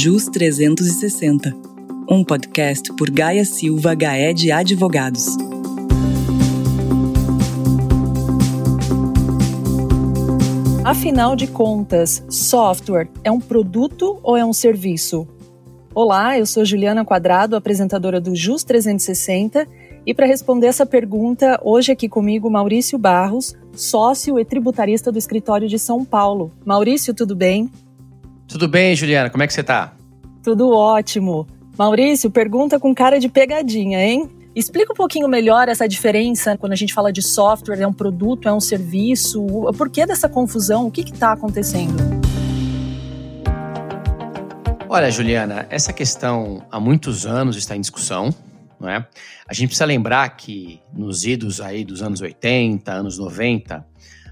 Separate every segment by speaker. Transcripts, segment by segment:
Speaker 1: JUS 360, um podcast por Gaia Silva Gaé de Advogados. Afinal de contas, software é um produto ou é um serviço? Olá, eu sou Juliana Quadrado, apresentadora do JUS 360, e para responder essa pergunta, hoje aqui comigo Maurício Barros, sócio e tributarista do escritório de São Paulo. Maurício, tudo bem?
Speaker 2: Tudo bem, Juliana, como é que você está?
Speaker 1: Tudo ótimo. Maurício, pergunta com cara de pegadinha, hein? Explica um pouquinho melhor essa diferença quando a gente fala de software, é um produto, é um serviço, o porquê dessa confusão, o que está acontecendo?
Speaker 2: Olha, Juliana, essa questão há muitos anos está em discussão. Não é? A gente precisa lembrar que nos idos aí dos anos 80, anos 90,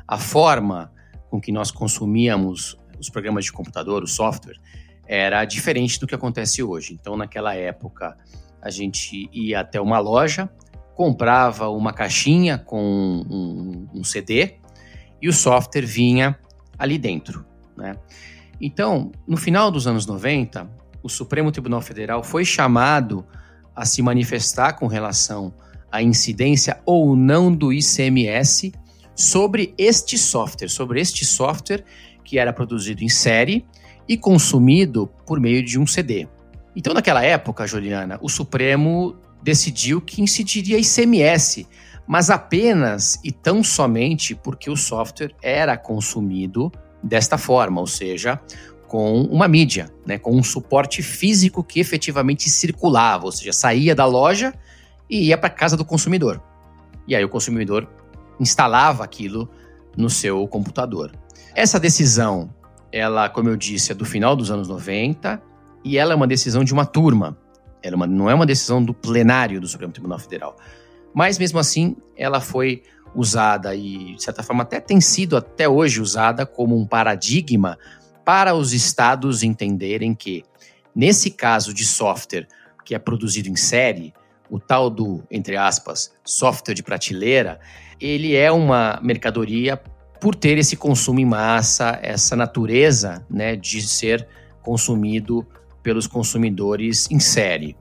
Speaker 2: a forma com que nós consumíamos os programas de computador, o software, era diferente do que acontece hoje. Então, naquela época, a gente ia até uma loja, comprava uma caixinha com um, um CD e o software vinha ali dentro. Né? Então, no final dos anos 90, o Supremo Tribunal Federal foi chamado a se manifestar com relação à incidência ou não do ICMS sobre este software, sobre este software que era produzido em série e consumido por meio de um CD. Então, naquela época, Juliana, o Supremo decidiu que incidiria ICMS, mas apenas e tão somente porque o software era consumido desta forma, ou seja, com uma mídia, né, com um suporte físico que efetivamente circulava, ou seja, saía da loja e ia para casa do consumidor. E aí o consumidor instalava aquilo no seu computador. Essa decisão, ela, como eu disse, é do final dos anos 90 e ela é uma decisão de uma turma. Ela é não é uma decisão do plenário do Supremo Tribunal Federal. Mas mesmo assim, ela foi usada e, de certa forma, até tem sido até hoje usada como um paradigma para os estados entenderem que, nesse caso de software que é produzido em série, o tal do, entre aspas, software de prateleira, ele é uma mercadoria por ter esse consumo em massa, essa natureza né, de ser consumido pelos consumidores em série.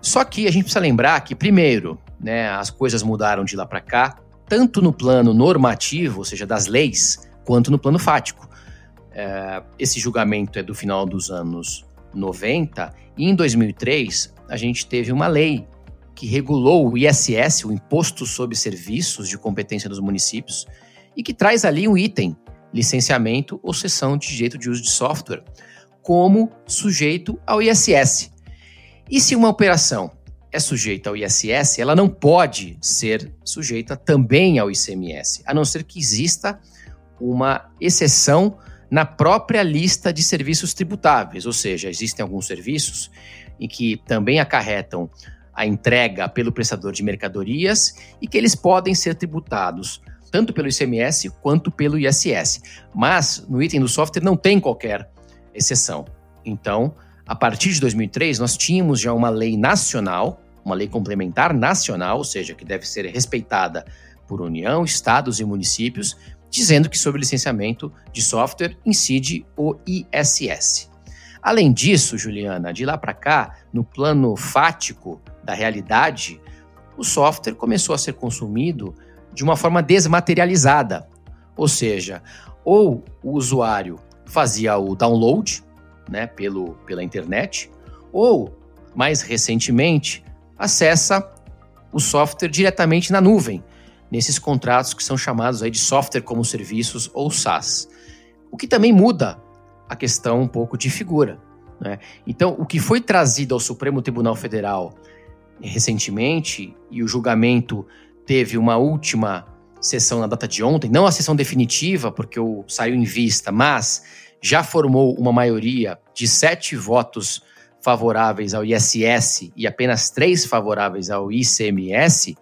Speaker 2: Só que a gente precisa lembrar que, primeiro, né, as coisas mudaram de lá para cá, tanto no plano normativo, ou seja, das leis, quanto no plano fático. É, esse julgamento é do final dos anos 90, e em 2003 a gente teve uma lei que regulou o ISS, o Imposto sobre Serviços de Competência dos Municípios, e que traz ali um item, licenciamento ou cessão de direito de uso de software, como sujeito ao ISS. E se uma operação é sujeita ao ISS, ela não pode ser sujeita também ao ICMS, a não ser que exista uma exceção na própria lista de serviços tributáveis, ou seja, existem alguns serviços em que também acarretam a entrega pelo prestador de mercadorias e que eles podem ser tributados tanto pelo ICMS quanto pelo ISS. Mas no item do software não tem qualquer exceção. Então, a partir de 2003, nós tínhamos já uma lei nacional, uma lei complementar nacional, ou seja, que deve ser respeitada por União, estados e municípios, dizendo que sobre licenciamento de software incide o ISS. Além disso, Juliana, de lá para cá, no plano fático da realidade, o software começou a ser consumido de uma forma desmaterializada. Ou seja, ou o usuário fazia o download né, pelo, pela internet, ou, mais recentemente, acessa o software diretamente na nuvem, nesses contratos que são chamados aí de software como serviços ou SaaS. O que também muda a questão um pouco de figura. Né? Então, o que foi trazido ao Supremo Tribunal Federal recentemente, e o julgamento teve uma última sessão na data de ontem, não a sessão definitiva, porque o saiu em vista, mas já formou uma maioria de sete votos favoráveis ao ISS e apenas três favoráveis ao ICMS.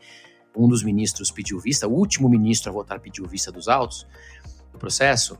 Speaker 2: Um dos ministros pediu vista, o último ministro a votar pediu vista dos autos do processo.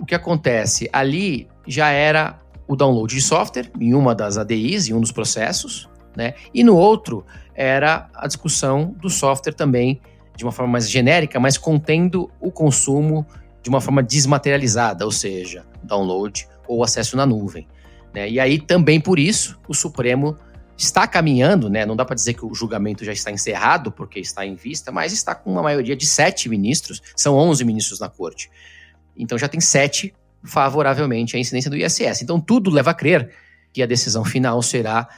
Speaker 2: O que acontece? Ali já era o download de software em uma das ADIs, em um dos processos, né? E no outro era a discussão do software também de uma forma mais genérica, mas contendo o consumo de uma forma desmaterializada, ou seja, download ou acesso na nuvem. Né? E aí também por isso o Supremo está caminhando, né? Não dá para dizer que o julgamento já está encerrado, porque está em vista, mas está com uma maioria de sete ministros, são 11 ministros na corte. Então já tem sete favoravelmente à incidência do ISS. Então tudo leva a crer que a decisão final será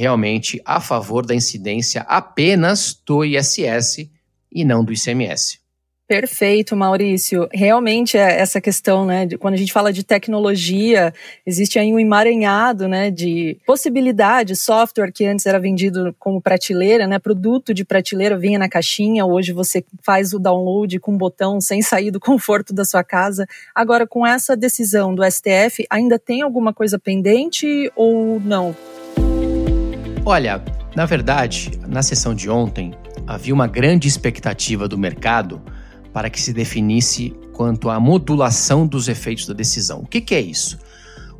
Speaker 2: realmente a favor da incidência apenas do ISS e não do ICMS.
Speaker 1: Perfeito, Maurício. Realmente é essa questão, né, de, quando a gente fala de tecnologia, existe aí um emaranhado, né, de possibilidades, software que antes era vendido como prateleira, né, produto de prateleira vinha na caixinha, hoje você faz o download com um botão sem sair do conforto da sua casa. Agora, com essa decisão do STF, ainda tem alguma coisa pendente ou não?
Speaker 2: Olha, na verdade, na sessão de ontem, havia uma grande expectativa do mercado para que se definisse quanto à modulação dos efeitos da decisão. O que, que é isso?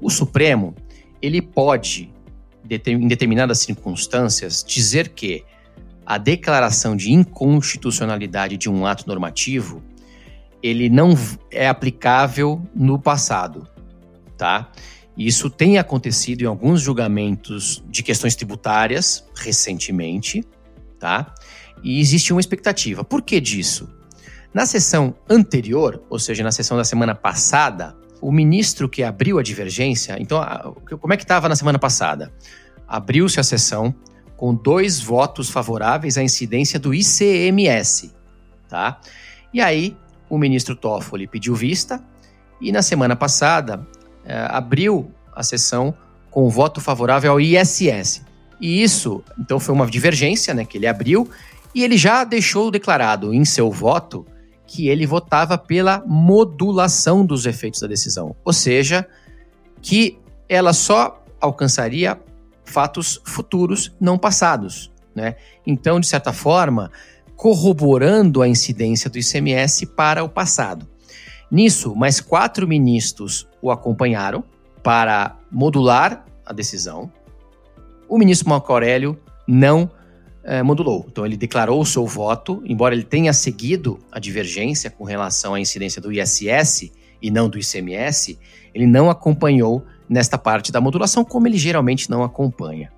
Speaker 2: O Supremo ele pode, em determinadas circunstâncias, dizer que a declaração de inconstitucionalidade de um ato normativo ele não é aplicável no passado, tá? Isso tem acontecido em alguns julgamentos de questões tributárias recentemente, tá? E existe uma expectativa. Por que disso? Na sessão anterior, ou seja, na sessão da semana passada, o ministro que abriu a divergência, então, como é que estava na semana passada? Abriu-se a sessão com dois votos favoráveis à incidência do ICMS, tá? E aí, o ministro Toffoli pediu vista e na semana passada é, abriu a sessão com o voto favorável ao ISS. E isso, então, foi uma divergência, né, que ele abriu e ele já deixou declarado em seu voto que ele votava pela modulação dos efeitos da decisão, ou seja, que ela só alcançaria fatos futuros, não passados. Né? Então, de certa forma, corroborando a incidência do ICMS para o passado. Nisso, mais quatro ministros o acompanharam para modular a decisão. O ministro Marco Aurélio não é, modulou. Então ele declarou o seu voto, embora ele tenha seguido a divergência com relação à incidência do ISS e não do ICMS, ele não acompanhou nesta parte da modulação, como ele geralmente não acompanha.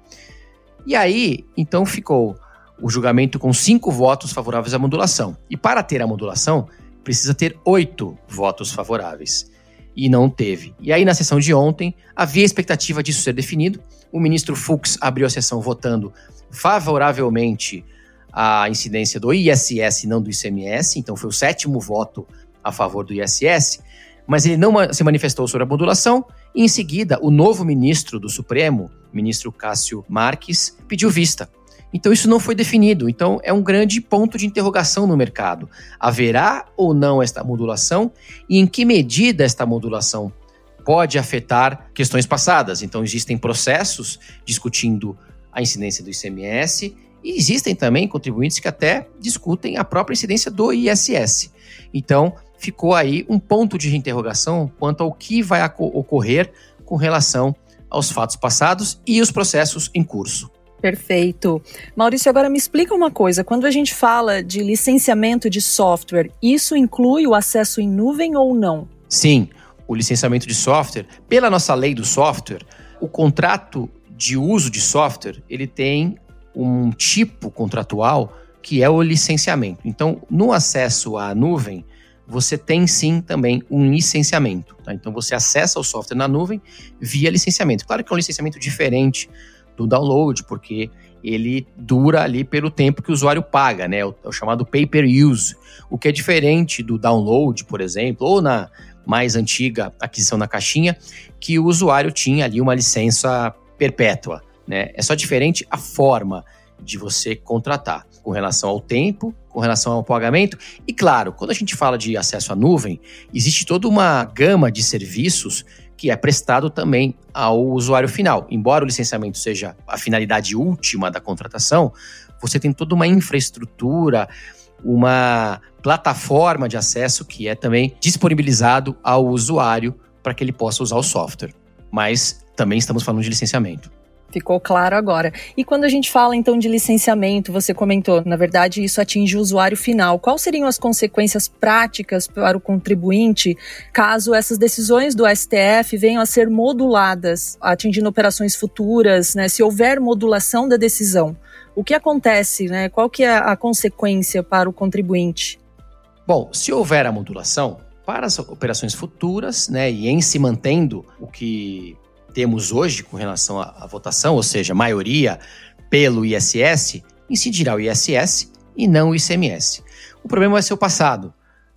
Speaker 2: E aí, então ficou o julgamento com cinco votos favoráveis à modulação. E para ter a modulação, precisa ter oito votos favoráveis. E não teve. E aí, na sessão de ontem, havia expectativa disso ser definido. O ministro Fux abriu a sessão votando favoravelmente à incidência do ISS não do ICMS, então foi o sétimo voto a favor do ISS, mas ele não se manifestou sobre a modulação, e em seguida o novo ministro do Supremo, ministro Cássio Marques, pediu vista. Então isso não foi definido, então é um grande ponto de interrogação no mercado. Haverá ou não esta modulação e em que medida esta modulação pode afetar questões passadas? Então existem processos discutindo a incidência do ICMS e existem também contribuintes que até discutem a própria incidência do ISS. Então, ficou aí um ponto de interrogação quanto ao que vai ocorrer com relação aos fatos passados e os processos em curso.
Speaker 1: Perfeito. Maurício, agora me explica uma coisa. Quando a gente fala de licenciamento de software, isso inclui o acesso em nuvem ou não?
Speaker 2: Sim, o licenciamento de software, pela nossa lei do software, o contrato de uso de software, ele tem um tipo contratual que é o licenciamento. Então, no acesso à nuvem, você tem sim também um licenciamento. Tá? Então, você acessa o software na nuvem via licenciamento. Claro que é um licenciamento diferente do download, porque ele dura ali pelo tempo que o usuário paga, né? O, é o chamado pay per use, o que é diferente do download, por exemplo, ou na mais antiga aquisição na caixinha, que o usuário tinha ali uma licença perpétua. Né? É só diferente a forma de você contratar com relação ao tempo, com relação ao pagamento. E claro, quando a gente fala de acesso à nuvem, existe toda uma gama de serviços que é prestado também ao usuário final. Embora o licenciamento seja a finalidade última da contratação, você tem toda uma infraestrutura, uma plataforma de acesso que é também disponibilizado ao usuário para que ele possa usar o software. Mas também estamos falando de licenciamento.
Speaker 1: Ficou claro agora. E quando a gente fala então de licenciamento, você comentou, na verdade, isso atinge o usuário final. Quais seriam as consequências práticas para o contribuinte caso essas decisões do STF venham a ser moduladas, atingindo operações futuras, né? Se houver modulação da decisão, o que acontece, né? Qual que é a consequência para o contribuinte?
Speaker 2: Bom, se houver a modulação, para as operações futuras, né, e em se mantendo o que temos hoje com relação à, à votação, ou seja, maioria pelo ISS, incidirá o ISS e não o ICMS. O problema vai ser o passado,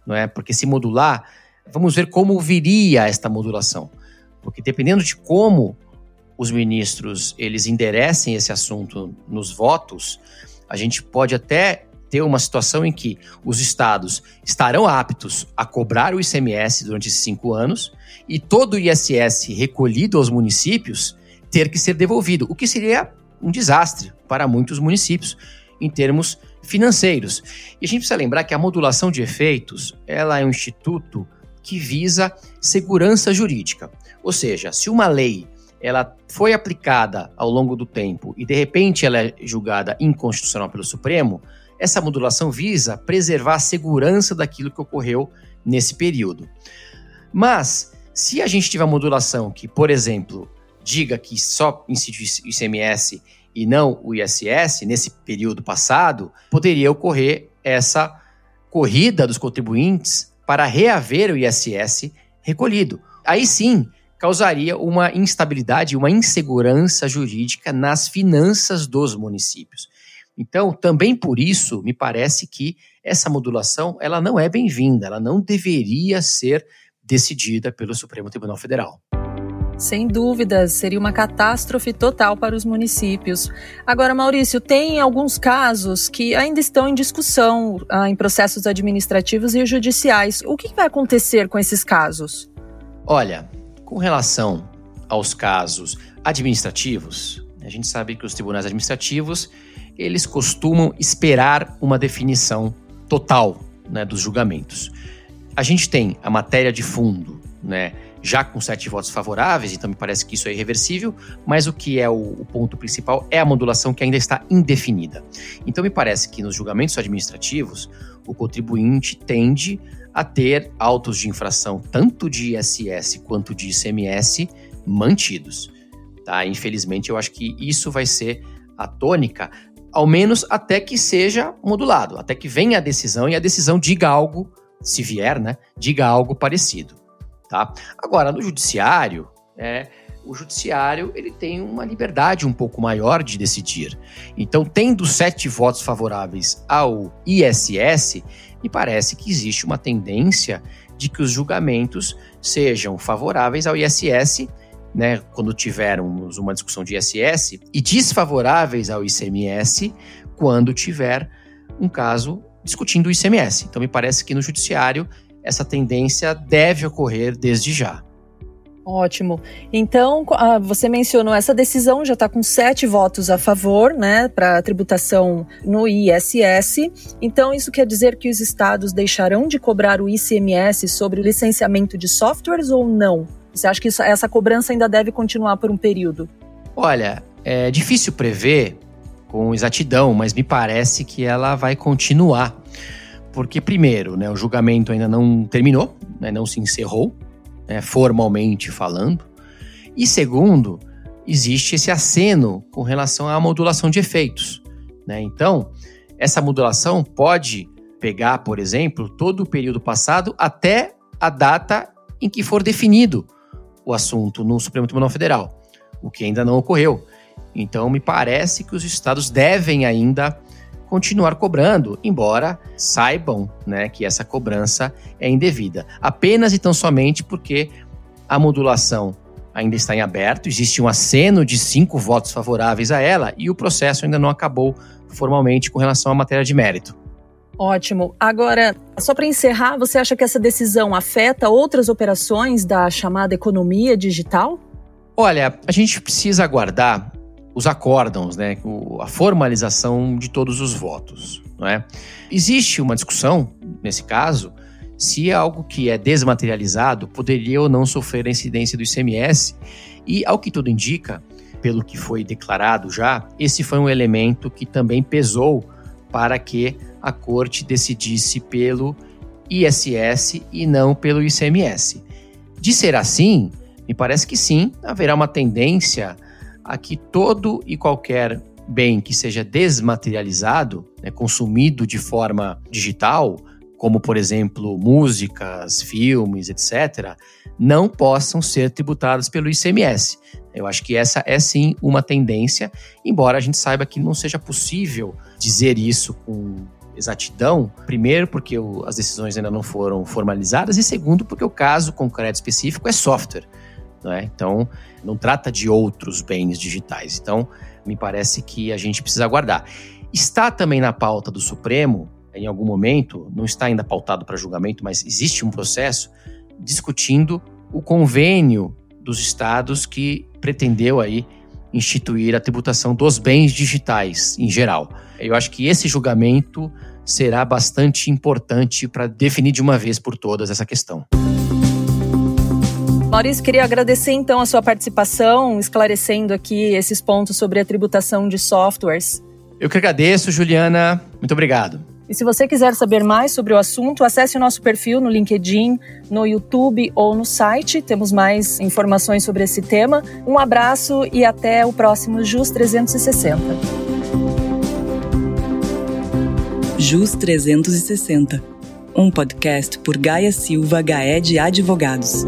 Speaker 2: não é? Porque se modular, vamos ver como viria esta modulação. Porque dependendo de como os ministros eles enderecem esse assunto nos votos, a gente pode até ter uma situação em que os estados estarão aptos a cobrar o ICMS durante esses cinco anos e todo o ISS recolhido aos municípios ter que ser devolvido, o que seria um desastre para muitos municípios em termos financeiros. E a gente precisa lembrar que a modulação de efeitos ela é um instituto que visa segurança jurídica. Ou seja, se uma lei ela foi aplicada ao longo do tempo e de repente ela é julgada inconstitucional pelo Supremo, essa modulação visa preservar a segurança daquilo que ocorreu nesse período. Mas, se a gente tiver modulação que, por exemplo, diga que só incide o ICMS e não o ISS, nesse período passado, poderia ocorrer essa corrida dos contribuintes para reaver o ISS recolhido. Aí sim, causaria uma instabilidade, uma insegurança jurídica nas finanças dos municípios. Então, também por isso, me parece que essa modulação ela não é bem-vinda, ela não deveria ser decidida pelo Supremo Tribunal Federal.
Speaker 1: Sem dúvidas, seria uma catástrofe total para os municípios. Agora, Maurício, tem alguns casos que ainda estão em discussão ah, em processos administrativos e judiciais. O que vai acontecer com esses casos?
Speaker 2: Olha, com relação aos casos administrativos, a gente sabe que os tribunais administrativos eles costumam esperar uma definição total né, dos julgamentos. A gente tem a matéria de fundo, né, já com sete votos favoráveis, então me parece que isso é irreversível, mas o que é o, o, ponto principal é a modulação que ainda está indefinida. Então me parece que nos julgamentos administrativos, o contribuinte tende a ter autos de infração tanto de ISS quanto de ICMS mantidos. Tá? Infelizmente, eu acho que isso vai ser a tônica ao menos até que seja modulado, até que venha a decisão e a decisão diga algo, se vier, né, diga algo parecido, tá? Agora, no judiciário, é, o judiciário ele tem uma liberdade um pouco maior de decidir. Então, tendo sete votos favoráveis ao ISS, me parece que existe uma tendência de que os julgamentos sejam favoráveis ao ISS né, quando tivermos uma discussão de ISS, e desfavoráveis ao ICMS quando tiver um caso discutindo o ICMS. Então, me parece que no judiciário essa tendência deve ocorrer desde já.
Speaker 1: Ótimo. Então, ah, você mencionou essa decisão, já está com sete votos a favor, né, para tributação no ISS. Então, isso quer dizer que os estados deixarão de cobrar o ICMS sobre o licenciamento de softwares ou não? Você acha que essa cobrança ainda deve continuar por um período?
Speaker 2: Olha, é difícil prever com exatidão, mas me parece que ela vai continuar. Porque, primeiro, né, o julgamento ainda não terminou, né, não se encerrou, né, formalmente falando. E segundo, existe esse aceno com relação à modulação de efeitos. Né? Então, essa modulação pode pegar, por exemplo, todo o período passado até a data em que for definido o assunto no Supremo Tribunal Federal, o que ainda não ocorreu. Então, me parece que os estados devem ainda continuar cobrando, embora saibam né, que essa cobrança é indevida. Apenas e tão somente porque a modulação ainda está em aberto, existe um aceno de cinco votos favoráveis a ela e o processo ainda não acabou formalmente com relação à matéria de mérito.
Speaker 1: Ótimo. Agora, só para encerrar, você acha que essa decisão afeta outras operações da chamada economia digital?
Speaker 2: Olha, a gente precisa aguardar os acórdãos, né, a formalização de todos os votos. Não é? Existe uma discussão, nesse caso, se algo que é desmaterializado poderia ou não sofrer a incidência do ICMS, e ao que tudo indica, pelo que foi declarado já, esse foi um elemento que também pesou para que a corte decidisse pelo ISS e não pelo ICMS. De ser assim, me parece que sim, haverá uma tendência a que todo e qualquer bem que seja desmaterializado, né, consumido de forma digital, como por exemplo músicas, filmes, etc., não possam ser tributados pelo ICMS. Eu acho que essa é sim uma tendência, embora a gente saiba que não seja possível dizer isso com exatidão, primeiro porque as decisões ainda não foram formalizadas e segundo porque o caso concreto específico é software. É? Então, não trata de outros bens digitais. Então, me parece que a gente precisa aguardar. Está também na pauta do Supremo, em algum momento, não está ainda pautado para julgamento, mas existe um processo discutindo o convênio dos estados que pretendeu aí instituir a tributação dos bens digitais em geral. Eu acho que esse julgamento será bastante importante para definir de uma vez por todas essa questão.
Speaker 1: Maurício, queria agradecer então a sua participação, esclarecendo aqui esses pontos sobre a tributação de softwares.
Speaker 2: Eu que agradeço, Juliana. Muito obrigado.
Speaker 1: E se você quiser saber mais sobre o assunto, acesse o nosso perfil no LinkedIn, no YouTube ou no site. Temos mais informações sobre esse tema. Um abraço e até o próximo JUS 360.
Speaker 3: JUS 360, um podcast por Gaia Silva Gaed Advogados.